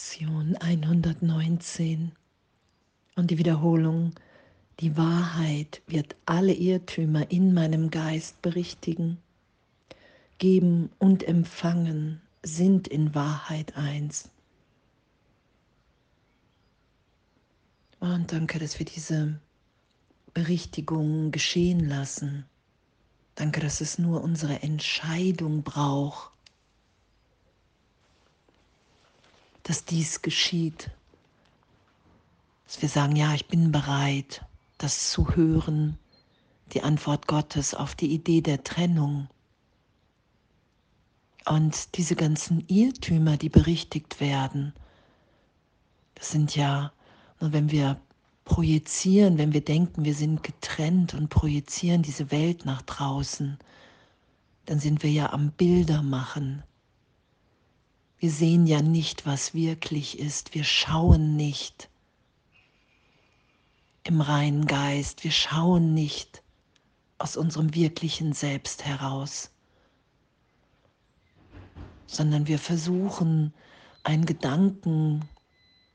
Lektion 119 und die Wiederholung. Die Wahrheit wird alle Irrtümer in meinem Geist berichtigen. Geben und empfangen sind in Wahrheit eins. Und danke, dass wir diese Berichtigung geschehen lassen. Danke, dass es nur unsere Entscheidung braucht, dass dies geschieht. Dass wir sagen, ja, ich bin bereit, das zu hören, die Antwort Gottes auf die Idee der Trennung. Und diese ganzen Irrtümer, die berichtigt werden, das sind ja, wenn wir projizieren, wenn wir denken, wir sind getrennt und projizieren diese Welt nach draußen, dann sind wir ja am Bilder machen. Wir sehen ja nicht, was wirklich ist. Wir schauen nicht im reinen Geist. Wir schauen nicht aus unserem wirklichen Selbst heraus, sondern wir versuchen, einen Gedanken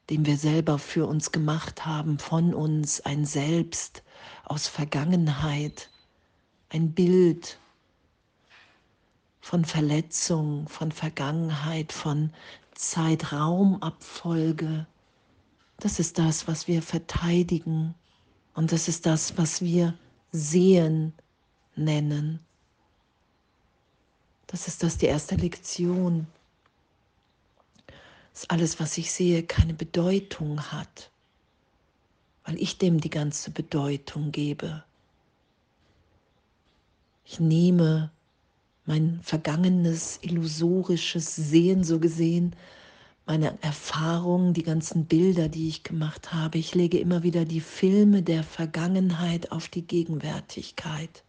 den wir selber für uns gemacht haben, von uns, ein Selbst aus Vergangenheit, ein Bild von Verletzung, von Vergangenheit, von Zeitraumabfolge. Das ist das, was wir verteidigen und das ist das, was wir sehen nennen. Das ist das die erste Lektion dass alles, was ich sehe, keine Bedeutung hat, weil ich dem die ganze Bedeutung gebe. Ich nehme mein vergangenes, illusorisches Sehen so gesehen, meine Erfahrungen, die ganzen Bilder, die ich gemacht habe. Ich lege immer wieder die Filme der Vergangenheit auf die Gegenwärtigkeit.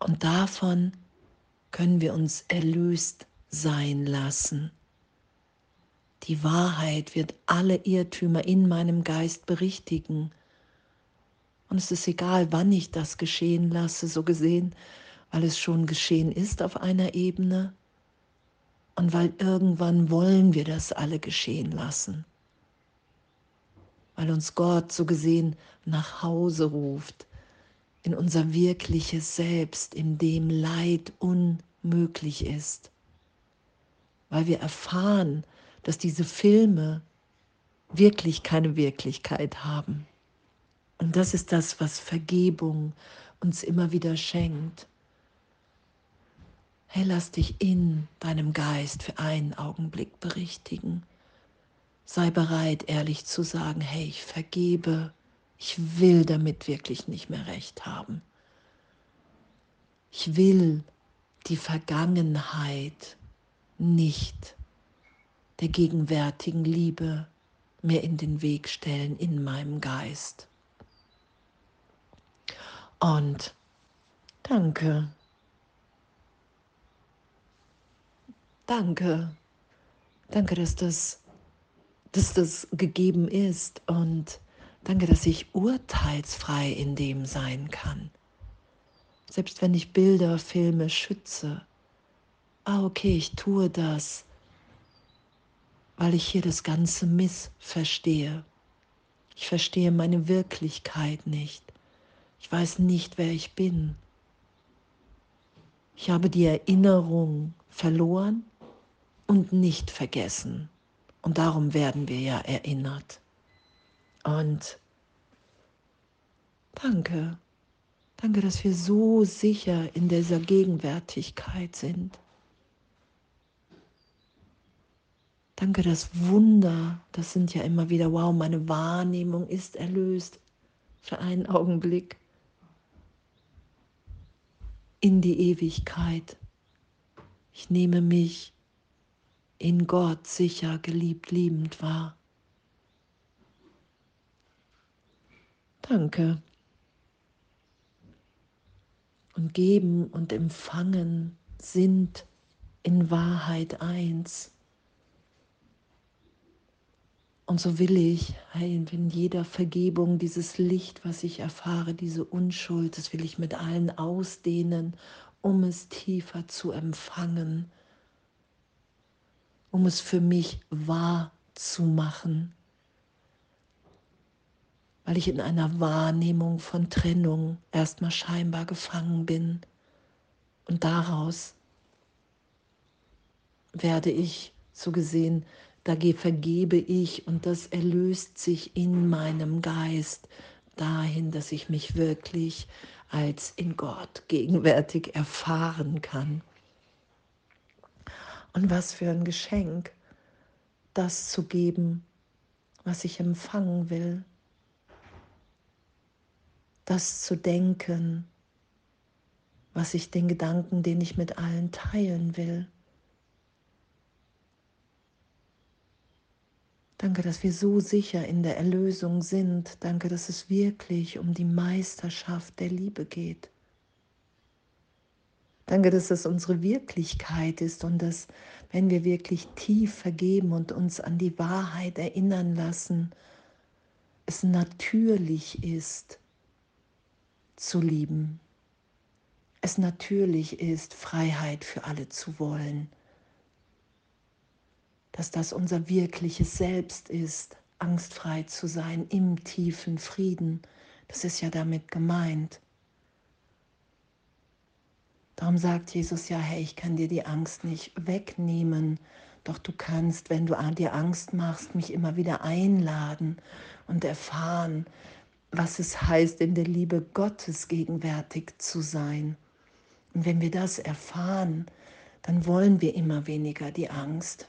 Und davon können wir uns erlöst sein lassen. Die Wahrheit wird alle Irrtümer in meinem Geist berichtigen. Und es ist egal, wann ich das geschehen lasse, so gesehen, weil es schon geschehen ist auf einer Ebene und weil irgendwann wollen wir das alle geschehen lassen. Weil uns Gott so gesehen nach Hause ruft, in unser wirkliches Selbst, in dem Leid unmöglich ist. Weil wir erfahren, dass diese Filme wirklich keine Wirklichkeit haben. Und das ist das, was Vergebung uns immer wieder schenkt. Hey, lass dich in deinem Geist für einen Augenblick berichtigen. Sei bereit, ehrlich zu sagen, hey, ich vergebe, ich will damit wirklich nicht mehr recht haben. Ich will die Vergangenheit nicht der gegenwärtigen Liebe mir in den Weg stellen in meinem Geist. Und danke. Danke. Danke, dass das, dass das gegeben ist und danke, dass ich urteilsfrei in dem sein kann. Selbst wenn ich Bilder, Filme schütze. Ah, okay, ich tue das weil ich hier das Ganze missverstehe. Ich verstehe meine Wirklichkeit nicht. Ich weiß nicht, wer ich bin. Ich habe die Erinnerung verloren und nicht vergessen. Und darum werden wir ja erinnert. Und danke, danke, dass wir so sicher in dieser Gegenwärtigkeit sind. Danke, das Wunder, das sind ja immer wieder, wow, meine Wahrnehmung ist erlöst für einen Augenblick in die Ewigkeit. Ich nehme mich in Gott sicher, geliebt, liebend wahr. Danke. Und geben und empfangen sind in Wahrheit eins. Und so will ich, in jeder Vergebung, dieses Licht, was ich erfahre, diese Unschuld, das will ich mit allen ausdehnen, um es tiefer zu empfangen. Um es für mich wahr zu machen, weil ich in einer Wahrnehmung von Trennung erstmal scheinbar gefangen bin und daraus werde ich so gesehen, da vergebe ich und das erlöst sich in meinem Geist dahin, dass ich mich wirklich als in Gott gegenwärtig erfahren kann. Und was für ein Geschenk, das zu geben, was ich empfangen will, das zu denken, was ich den Gedanken, den ich mit allen teilen will. Danke, dass wir so sicher in der Erlösung sind. Danke, dass es wirklich um die Meisterschaft der Liebe geht. Danke, dass es unsere Wirklichkeit ist und dass, wenn wir wirklich tief vergeben und uns an die Wahrheit erinnern lassen, es natürlich ist, zu lieben. Es natürlich ist, Freiheit für alle zu wollen dass das unser wirkliches Selbst ist, angstfrei zu sein im tiefen Frieden. Das ist ja damit gemeint. Darum sagt Jesus ja, hey, ich kann dir die Angst nicht wegnehmen, doch du kannst, wenn du dir Angst machst, mich immer wieder einladen und erfahren, was es heißt, in der Liebe Gottes gegenwärtig zu sein. Und wenn wir das erfahren, dann wollen wir immer weniger die Angst,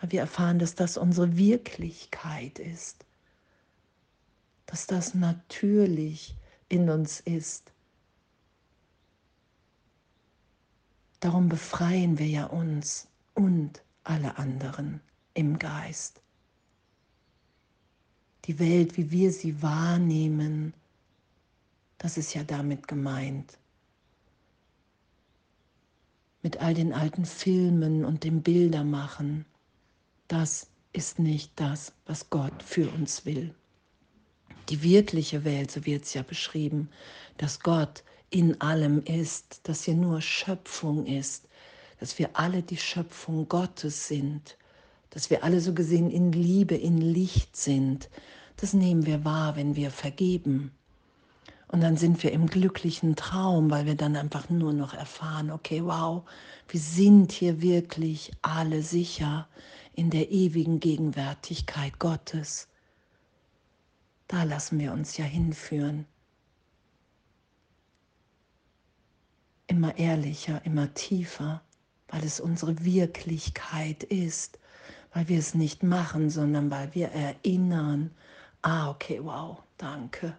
weil wir erfahren, dass das unsere Wirklichkeit ist, dass das natürlich in uns ist. Darum befreien wir ja uns und alle anderen im Geist. Die Welt, wie wir sie wahrnehmen, das ist ja damit gemeint. Mit all den alten Filmen und dem Bildermachen das ist nicht das, was Gott für uns will. Die wirkliche Welt, so wird es ja beschrieben, dass Gott in allem ist, dass hier nur Schöpfung ist, dass wir alle die Schöpfung Gottes sind, dass wir alle so gesehen in Liebe, in Licht sind. Das nehmen wir wahr, wenn wir vergeben. Und dann sind wir im glücklichen Traum, weil wir dann einfach nur noch erfahren, okay, wow, wir sind hier wirklich alle sicher in der ewigen Gegenwärtigkeit Gottes. Da lassen wir uns ja hinführen. Immer ehrlicher, immer tiefer, weil es unsere Wirklichkeit ist, weil wir es nicht machen, sondern weil wir erinnern, ah, okay, wow, danke.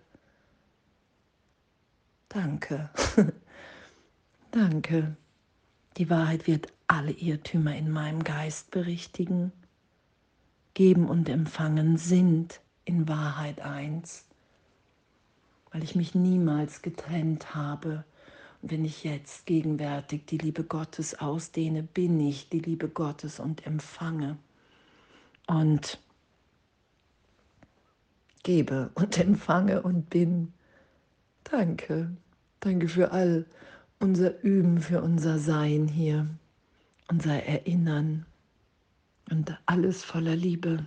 Danke. danke. Die Wahrheit wird alle Irrtümer in meinem Geist berichtigen. Geben und Empfangen sind in Wahrheit eins, weil ich mich niemals getrennt habe. Und wenn ich jetzt gegenwärtig die Liebe Gottes ausdehne, bin ich die Liebe Gottes und empfange und gebe und empfange und bin. Danke, danke für all unser Üben, für unser Sein hier unser Erinnern und alles voller Liebe.